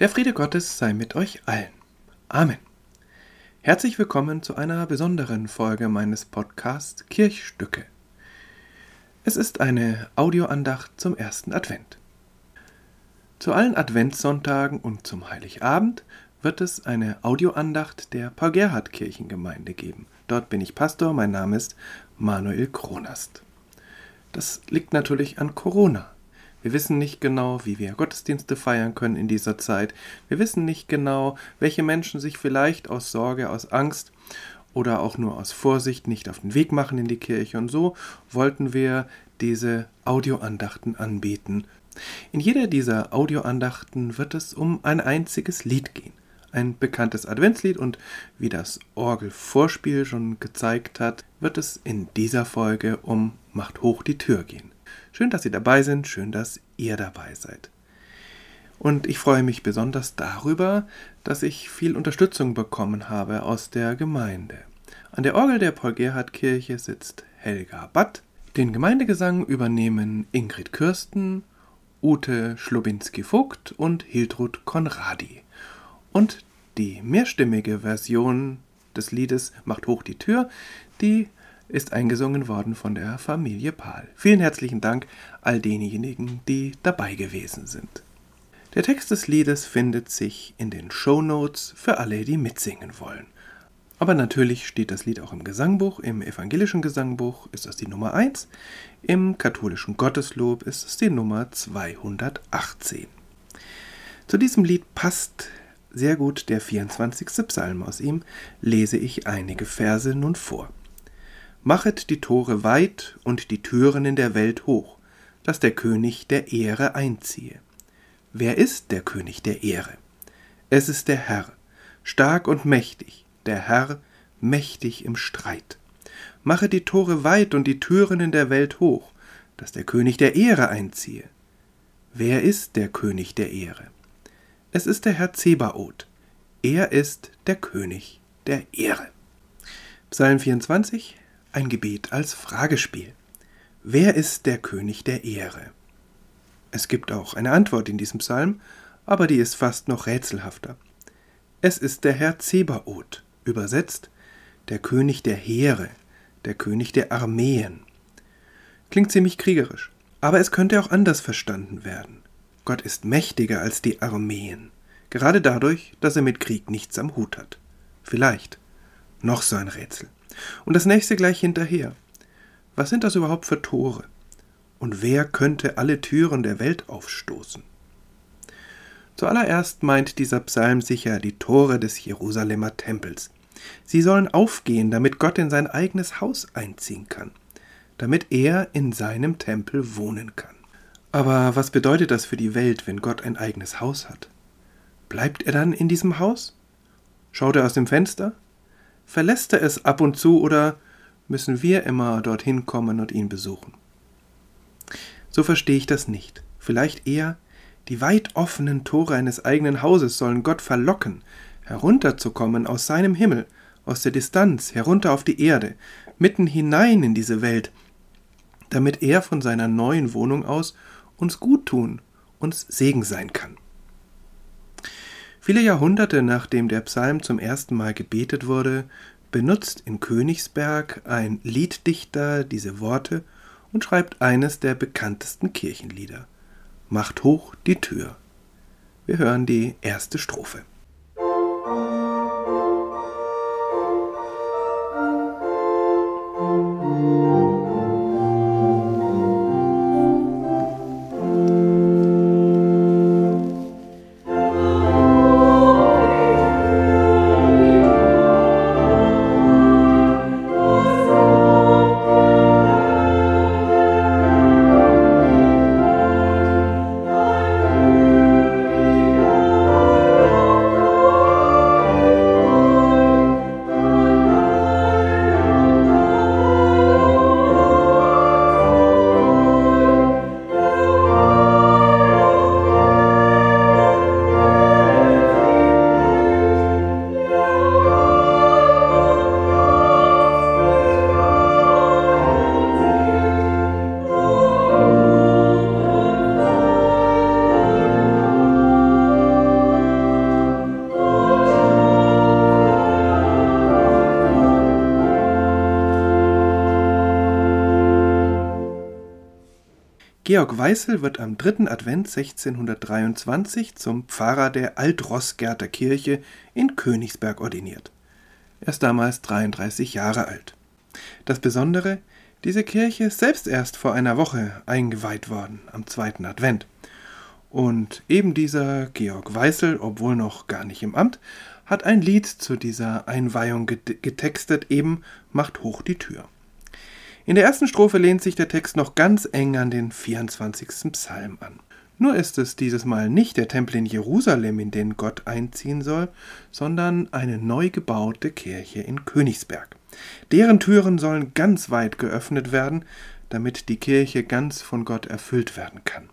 Der Friede Gottes sei mit euch allen. Amen. Herzlich willkommen zu einer besonderen Folge meines Podcasts Kirchstücke. Es ist eine Audioandacht zum ersten Advent. Zu allen Adventssonntagen und zum Heiligabend wird es eine Audioandacht der Paul-Gerhardt-Kirchengemeinde geben. Dort bin ich Pastor, mein Name ist Manuel Kronast. Das liegt natürlich an Corona. Wir wissen nicht genau, wie wir Gottesdienste feiern können in dieser Zeit. Wir wissen nicht genau, welche Menschen sich vielleicht aus Sorge, aus Angst oder auch nur aus Vorsicht nicht auf den Weg machen in die Kirche. Und so wollten wir diese Audioandachten anbieten. In jeder dieser Audioandachten wird es um ein einziges Lied gehen. Ein bekanntes Adventslied und wie das Orgelvorspiel schon gezeigt hat, wird es in dieser Folge um Macht hoch die Tür gehen. Schön, dass Sie dabei sind, schön, dass ihr dabei seid. Und ich freue mich besonders darüber, dass ich viel Unterstützung bekommen habe aus der Gemeinde. An der Orgel der Paul-Gerhardt-Kirche sitzt Helga Batt. Den Gemeindegesang übernehmen Ingrid Kürsten, Ute Schlubinski-Vogt und Hildrud Konradi. Und die mehrstimmige Version des Liedes Macht hoch die Tür, die ist eingesungen worden von der Familie Pahl. Vielen herzlichen Dank all denjenigen, die dabei gewesen sind. Der Text des Liedes findet sich in den Show Notes für alle, die mitsingen wollen. Aber natürlich steht das Lied auch im Gesangbuch. Im evangelischen Gesangbuch ist es die Nummer 1, im katholischen Gotteslob ist es die Nummer 218. Zu diesem Lied passt sehr gut der 24. Psalm. Aus ihm lese ich einige Verse nun vor. Machet die Tore weit und die Türen in der Welt hoch, dass der König der Ehre einziehe. Wer ist der König der Ehre? Es ist der Herr, stark und mächtig, der Herr, mächtig im Streit. Mache die Tore weit und die Türen in der Welt hoch, dass der König der Ehre einziehe. Wer ist der König der Ehre? Es ist der Herr Zebaoth. Er ist der König der Ehre. Psalm 24, ein Gebet als Fragespiel. Wer ist der König der Ehre? Es gibt auch eine Antwort in diesem Psalm, aber die ist fast noch rätselhafter. Es ist der Herr Zebaoth, übersetzt der König der Heere, der König der Armeen. Klingt ziemlich kriegerisch, aber es könnte auch anders verstanden werden. Gott ist mächtiger als die Armeen, gerade dadurch, dass er mit Krieg nichts am Hut hat. Vielleicht. Noch so ein Rätsel. Und das nächste gleich hinterher. Was sind das überhaupt für Tore? Und wer könnte alle Türen der Welt aufstoßen? Zuallererst meint dieser Psalm sicher die Tore des Jerusalemer Tempels. Sie sollen aufgehen, damit Gott in sein eigenes Haus einziehen kann, damit er in seinem Tempel wohnen kann. Aber was bedeutet das für die Welt, wenn Gott ein eigenes Haus hat? Bleibt er dann in diesem Haus? Schaut er aus dem Fenster? Verlässt er es ab und zu oder müssen wir immer dorthin kommen und ihn besuchen? So verstehe ich das nicht. Vielleicht eher, die weit offenen Tore eines eigenen Hauses sollen Gott verlocken, herunterzukommen aus seinem Himmel, aus der Distanz, herunter auf die Erde, mitten hinein in diese Welt, damit er von seiner neuen Wohnung aus uns gut tun, uns Segen sein kann. Viele Jahrhunderte nachdem der Psalm zum ersten Mal gebetet wurde, benutzt in Königsberg ein Lieddichter diese Worte und schreibt eines der bekanntesten Kirchenlieder. Macht hoch die Tür. Wir hören die erste Strophe. Georg Weißel wird am 3. Advent 1623 zum Pfarrer der Altrossgärter Kirche in Königsberg ordiniert. Er ist damals 33 Jahre alt. Das Besondere, diese Kirche ist selbst erst vor einer Woche eingeweiht worden, am 2. Advent. Und eben dieser Georg Weißel, obwohl noch gar nicht im Amt, hat ein Lied zu dieser Einweihung getextet, eben Macht hoch die Tür. In der ersten Strophe lehnt sich der Text noch ganz eng an den 24. Psalm an. Nur ist es dieses Mal nicht der Tempel in Jerusalem, in den Gott einziehen soll, sondern eine neu gebaute Kirche in Königsberg. Deren Türen sollen ganz weit geöffnet werden, damit die Kirche ganz von Gott erfüllt werden kann.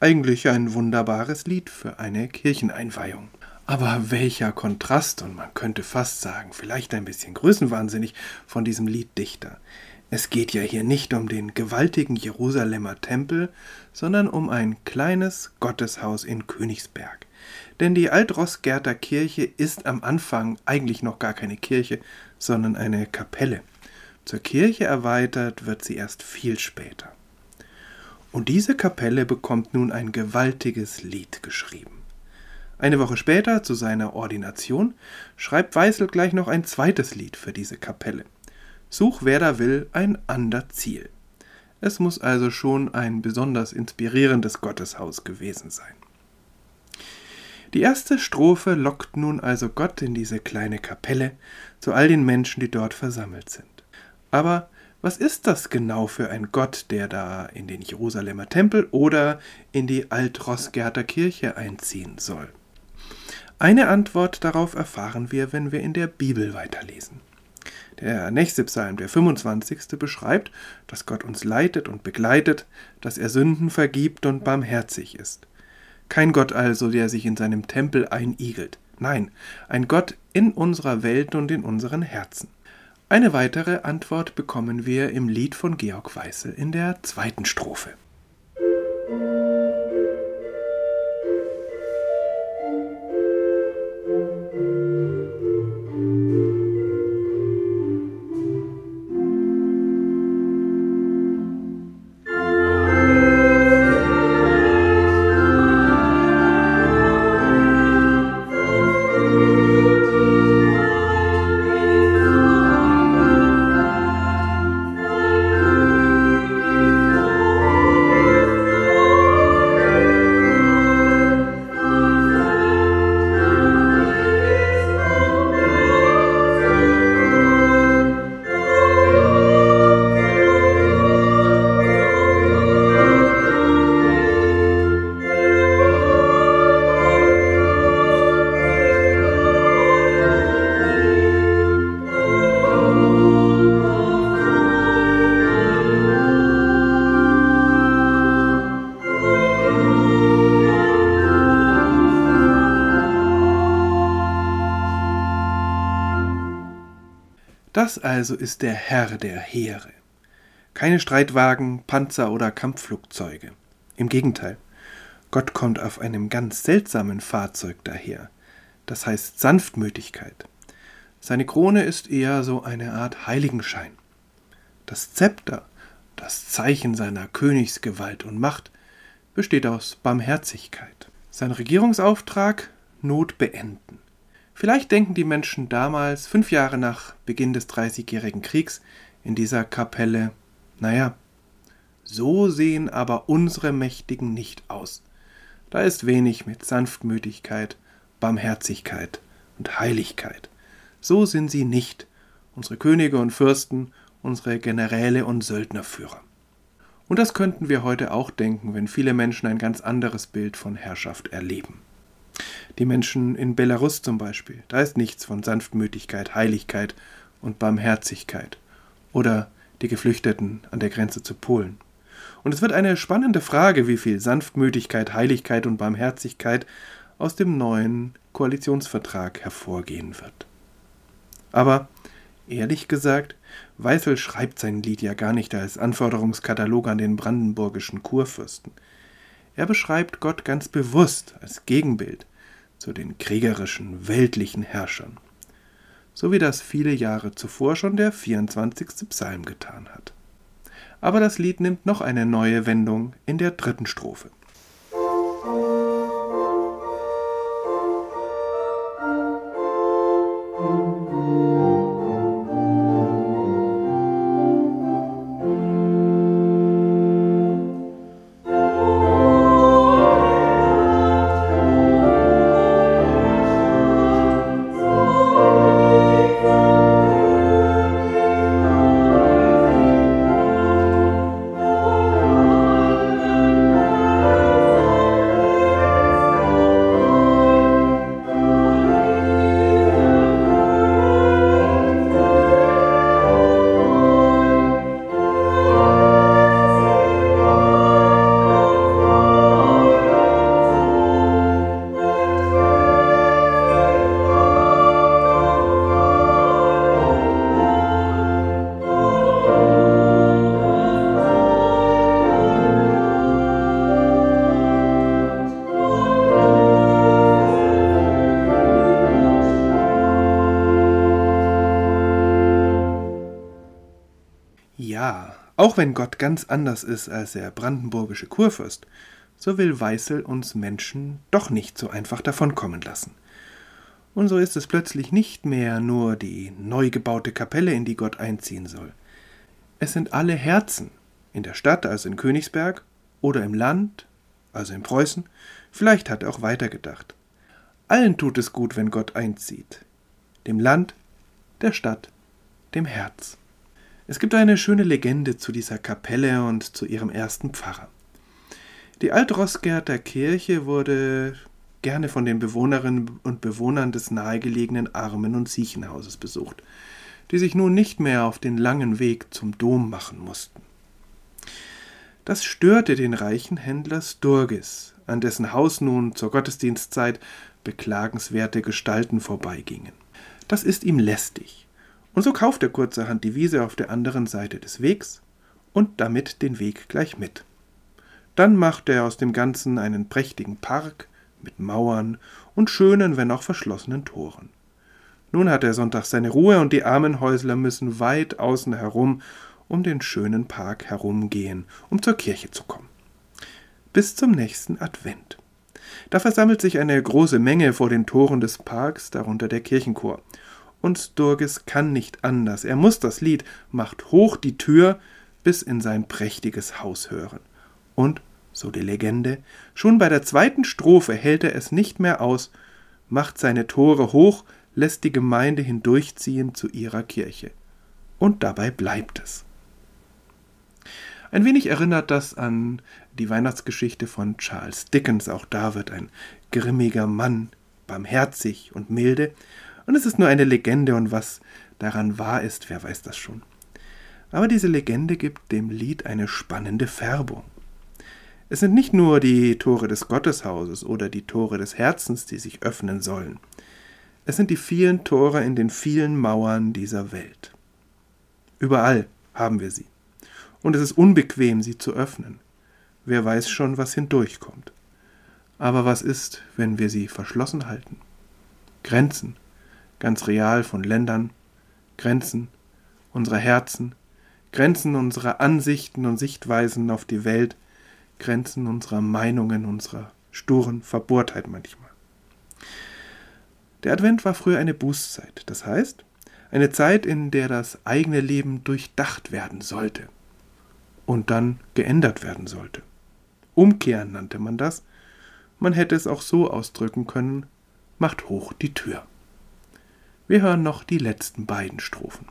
Eigentlich ein wunderbares Lied für eine Kircheneinweihung. Aber welcher Kontrast, und man könnte fast sagen, vielleicht ein bisschen größenwahnsinnig von diesem Lieddichter. Es geht ja hier nicht um den gewaltigen Jerusalemer Tempel, sondern um ein kleines Gotteshaus in Königsberg. Denn die Altrossgärter Kirche ist am Anfang eigentlich noch gar keine Kirche, sondern eine Kapelle. Zur Kirche erweitert wird sie erst viel später. Und diese Kapelle bekommt nun ein gewaltiges Lied geschrieben. Eine Woche später, zu seiner Ordination, schreibt Weißel gleich noch ein zweites Lied für diese Kapelle. Such wer da will ein ander Ziel. Es muss also schon ein besonders inspirierendes Gotteshaus gewesen sein. Die erste Strophe lockt nun also Gott in diese kleine Kapelle zu all den Menschen, die dort versammelt sind. Aber was ist das genau für ein Gott, der da in den Jerusalemer Tempel oder in die Altrossgärter Kirche einziehen soll? Eine Antwort darauf erfahren wir, wenn wir in der Bibel weiterlesen. Der nächste Psalm, der 25. beschreibt, dass Gott uns leitet und begleitet, dass er Sünden vergibt und barmherzig ist. Kein Gott also, der sich in seinem Tempel einigelt. Nein, ein Gott in unserer Welt und in unseren Herzen. Eine weitere Antwort bekommen wir im Lied von Georg Weißel in der zweiten Strophe. Also ist der Herr der Heere. Keine Streitwagen, Panzer oder Kampfflugzeuge. Im Gegenteil, Gott kommt auf einem ganz seltsamen Fahrzeug daher. Das heißt Sanftmütigkeit. Seine Krone ist eher so eine Art Heiligenschein. Das Zepter, das Zeichen seiner Königsgewalt und Macht, besteht aus Barmherzigkeit. Sein Regierungsauftrag Not beenden. Vielleicht denken die Menschen damals, fünf Jahre nach Beginn des Dreißigjährigen Kriegs, in dieser Kapelle, naja, so sehen aber unsere Mächtigen nicht aus. Da ist wenig mit Sanftmütigkeit, Barmherzigkeit und Heiligkeit. So sind sie nicht, unsere Könige und Fürsten, unsere Generäle und Söldnerführer. Und das könnten wir heute auch denken, wenn viele Menschen ein ganz anderes Bild von Herrschaft erleben. Die Menschen in Belarus zum Beispiel, da ist nichts von Sanftmütigkeit, Heiligkeit und Barmherzigkeit. Oder die Geflüchteten an der Grenze zu Polen. Und es wird eine spannende Frage, wie viel Sanftmütigkeit, Heiligkeit und Barmherzigkeit aus dem neuen Koalitionsvertrag hervorgehen wird. Aber ehrlich gesagt, Weißel schreibt sein Lied ja gar nicht als Anforderungskatalog an den brandenburgischen Kurfürsten. Er beschreibt Gott ganz bewusst als Gegenbild zu den kriegerischen, weltlichen Herrschern, so wie das viele Jahre zuvor schon der 24. Psalm getan hat. Aber das Lied nimmt noch eine neue Wendung in der dritten Strophe. Auch wenn Gott ganz anders ist als der brandenburgische Kurfürst, so will Weißel uns Menschen doch nicht so einfach davonkommen lassen. Und so ist es plötzlich nicht mehr nur die neu gebaute Kapelle, in die Gott einziehen soll. Es sind alle Herzen, in der Stadt, also in Königsberg, oder im Land, also in Preußen, vielleicht hat er auch weitergedacht. Allen tut es gut, wenn Gott einzieht. Dem Land, der Stadt, dem Herz. Es gibt eine schöne Legende zu dieser Kapelle und zu ihrem ersten Pfarrer. Die Altrosgärter Kirche wurde gerne von den Bewohnerinnen und Bewohnern des nahegelegenen Armen- und Siechenhauses besucht, die sich nun nicht mehr auf den langen Weg zum Dom machen mussten. Das störte den reichen Händler Sturgis, an dessen Haus nun zur Gottesdienstzeit beklagenswerte Gestalten vorbeigingen. Das ist ihm lästig. Und so kauft er kurzerhand die Wiese auf der anderen Seite des Wegs und damit den Weg gleich mit. Dann macht er aus dem Ganzen einen prächtigen Park mit Mauern und schönen, wenn auch verschlossenen Toren. Nun hat er sonntags seine Ruhe und die armen Häusler müssen weit außen herum um den schönen Park herumgehen, um zur Kirche zu kommen. Bis zum nächsten Advent. Da versammelt sich eine große Menge vor den Toren des Parks, darunter der Kirchenchor und Sturgis kann nicht anders. Er muss das Lied Macht hoch die Tür bis in sein prächtiges Haus hören. Und, so die Legende, schon bei der zweiten Strophe hält er es nicht mehr aus, macht seine Tore hoch, lässt die Gemeinde hindurchziehen zu ihrer Kirche. Und dabei bleibt es. Ein wenig erinnert das an die Weihnachtsgeschichte von Charles Dickens. Auch da wird ein grimmiger Mann, barmherzig und milde, und es ist nur eine Legende und was daran wahr ist, wer weiß das schon. Aber diese Legende gibt dem Lied eine spannende Färbung. Es sind nicht nur die Tore des Gotteshauses oder die Tore des Herzens, die sich öffnen sollen. Es sind die vielen Tore in den vielen Mauern dieser Welt. Überall haben wir sie. Und es ist unbequem, sie zu öffnen. Wer weiß schon, was hindurchkommt. Aber was ist, wenn wir sie verschlossen halten? Grenzen, ganz real von Ländern, Grenzen unserer Herzen, Grenzen unserer Ansichten und Sichtweisen auf die Welt, Grenzen unserer Meinungen, unserer sturen Verbohrtheit manchmal. Der Advent war früher eine Bußzeit, das heißt, eine Zeit, in der das eigene Leben durchdacht werden sollte und dann geändert werden sollte. Umkehren nannte man das. Man hätte es auch so ausdrücken können, macht hoch die Tür. Wir hören noch die letzten beiden Strophen.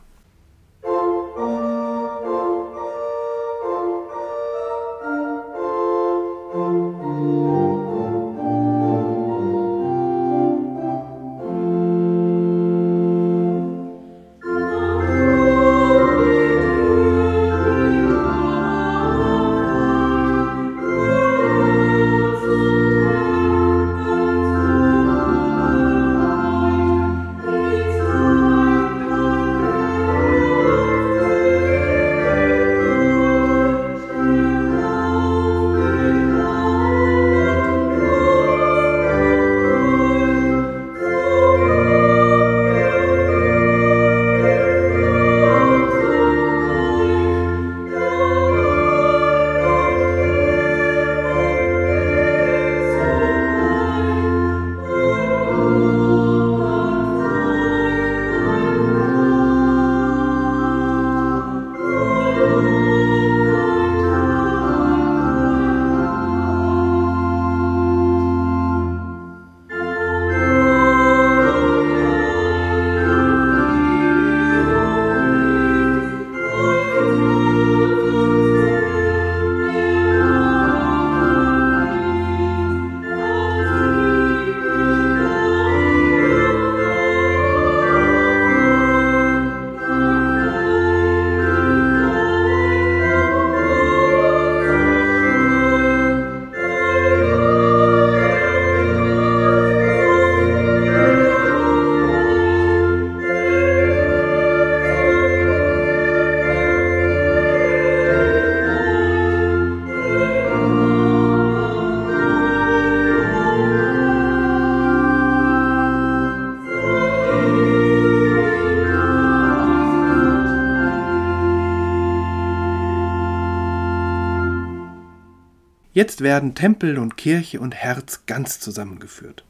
Jetzt werden Tempel und Kirche und Herz ganz zusammengeführt.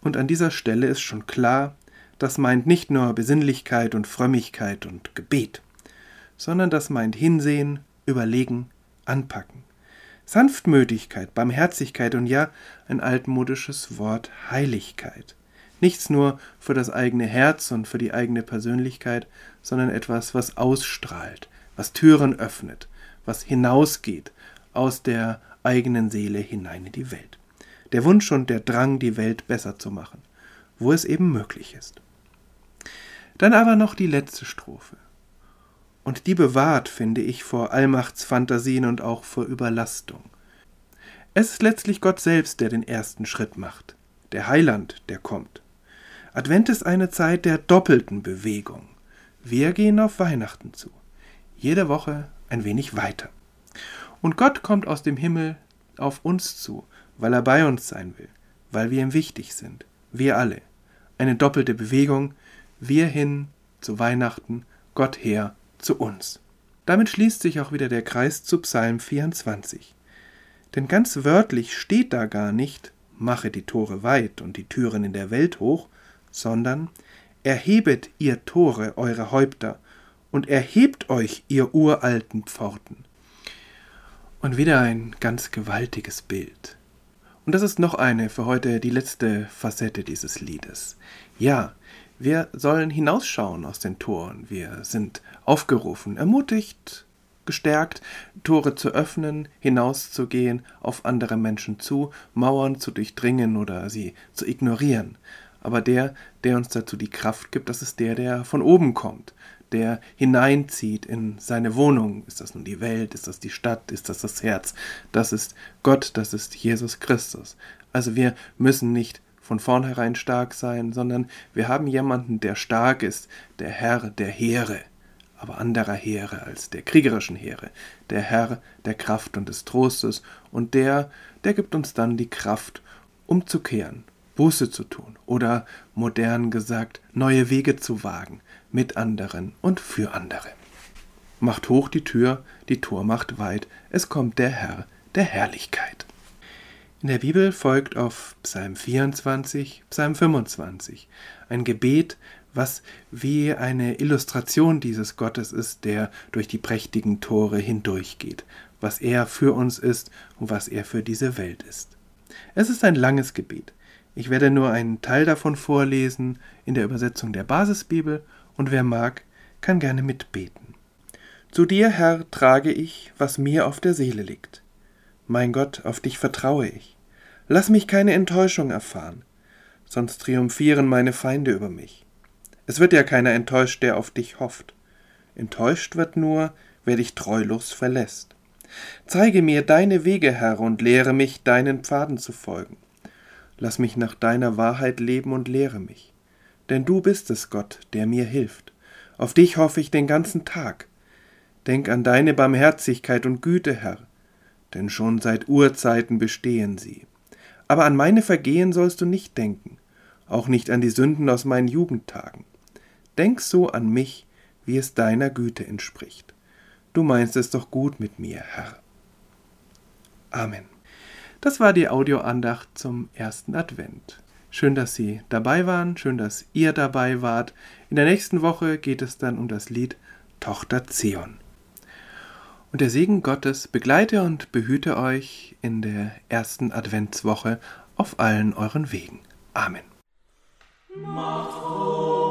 Und an dieser Stelle ist schon klar, das meint nicht nur Besinnlichkeit und Frömmigkeit und Gebet, sondern das meint Hinsehen, Überlegen, Anpacken. Sanftmütigkeit, Barmherzigkeit und ja, ein altmodisches Wort Heiligkeit. Nichts nur für das eigene Herz und für die eigene Persönlichkeit, sondern etwas, was ausstrahlt, was Türen öffnet, was hinausgeht aus der eigenen Seele hinein in die Welt. Der Wunsch und der Drang, die Welt besser zu machen, wo es eben möglich ist. Dann aber noch die letzte Strophe. Und die bewahrt, finde ich, vor Allmachtsfantasien und auch vor Überlastung. Es ist letztlich Gott selbst, der den ersten Schritt macht, der Heiland, der kommt. Advent ist eine Zeit der doppelten Bewegung. Wir gehen auf Weihnachten zu, jede Woche ein wenig weiter. Und Gott kommt aus dem Himmel auf uns zu, weil er bei uns sein will, weil wir ihm wichtig sind. Wir alle. Eine doppelte Bewegung. Wir hin zu Weihnachten, Gott her zu uns. Damit schließt sich auch wieder der Kreis zu Psalm 24. Denn ganz wörtlich steht da gar nicht, mache die Tore weit und die Türen in der Welt hoch, sondern erhebet ihr Tore eure Häupter und erhebt euch ihr uralten Pforten. Und wieder ein ganz gewaltiges Bild. Und das ist noch eine für heute die letzte Facette dieses Liedes. Ja, wir sollen hinausschauen aus den Toren. Wir sind aufgerufen, ermutigt, gestärkt, Tore zu öffnen, hinauszugehen, auf andere Menschen zu, Mauern zu durchdringen oder sie zu ignorieren. Aber der, der uns dazu die Kraft gibt, das ist der, der von oben kommt, der hineinzieht in seine Wohnung. Ist das nun die Welt? Ist das die Stadt? Ist das das Herz? Das ist Gott, das ist Jesus Christus. Also wir müssen nicht von vornherein stark sein, sondern wir haben jemanden, der stark ist, der Herr der Heere, aber anderer Heere als der kriegerischen Heere, der Herr der Kraft und des Trostes und der, der gibt uns dann die Kraft, umzukehren, Buße zu tun oder modern gesagt, neue Wege zu wagen, mit anderen und für andere. Macht hoch die Tür, die Tor macht weit, es kommt der Herr der Herrlichkeit. In der Bibel folgt auf Psalm 24 Psalm 25, ein Gebet, was wie eine Illustration dieses Gottes ist, der durch die prächtigen Tore hindurchgeht, was er für uns ist und was er für diese Welt ist. Es ist ein langes Gebet. Ich werde nur einen Teil davon vorlesen in der Übersetzung der Basisbibel und wer mag, kann gerne mitbeten. Zu dir, Herr, trage ich, was mir auf der Seele liegt. Mein Gott, auf dich vertraue ich. Lass mich keine Enttäuschung erfahren, sonst triumphieren meine Feinde über mich. Es wird ja keiner enttäuscht, der auf dich hofft. Enttäuscht wird nur, wer dich treulos verlässt. Zeige mir deine Wege, Herr, und lehre mich, deinen Pfaden zu folgen. Lass mich nach deiner Wahrheit leben und lehre mich. Denn du bist es, Gott, der mir hilft. Auf dich hoffe ich den ganzen Tag. Denk an deine Barmherzigkeit und Güte, Herr, denn schon seit Urzeiten bestehen sie. Aber an meine Vergehen sollst du nicht denken, auch nicht an die Sünden aus meinen Jugendtagen. Denk so an mich, wie es deiner Güte entspricht. Du meinst es doch gut mit mir, Herr. Amen. Das war die Audioandacht zum ersten Advent. Schön, dass Sie dabei waren, schön, dass ihr dabei wart. In der nächsten Woche geht es dann um das Lied Tochter Zion. Und der Segen Gottes begleite und behüte euch in der ersten Adventswoche auf allen euren Wegen. Amen. Macht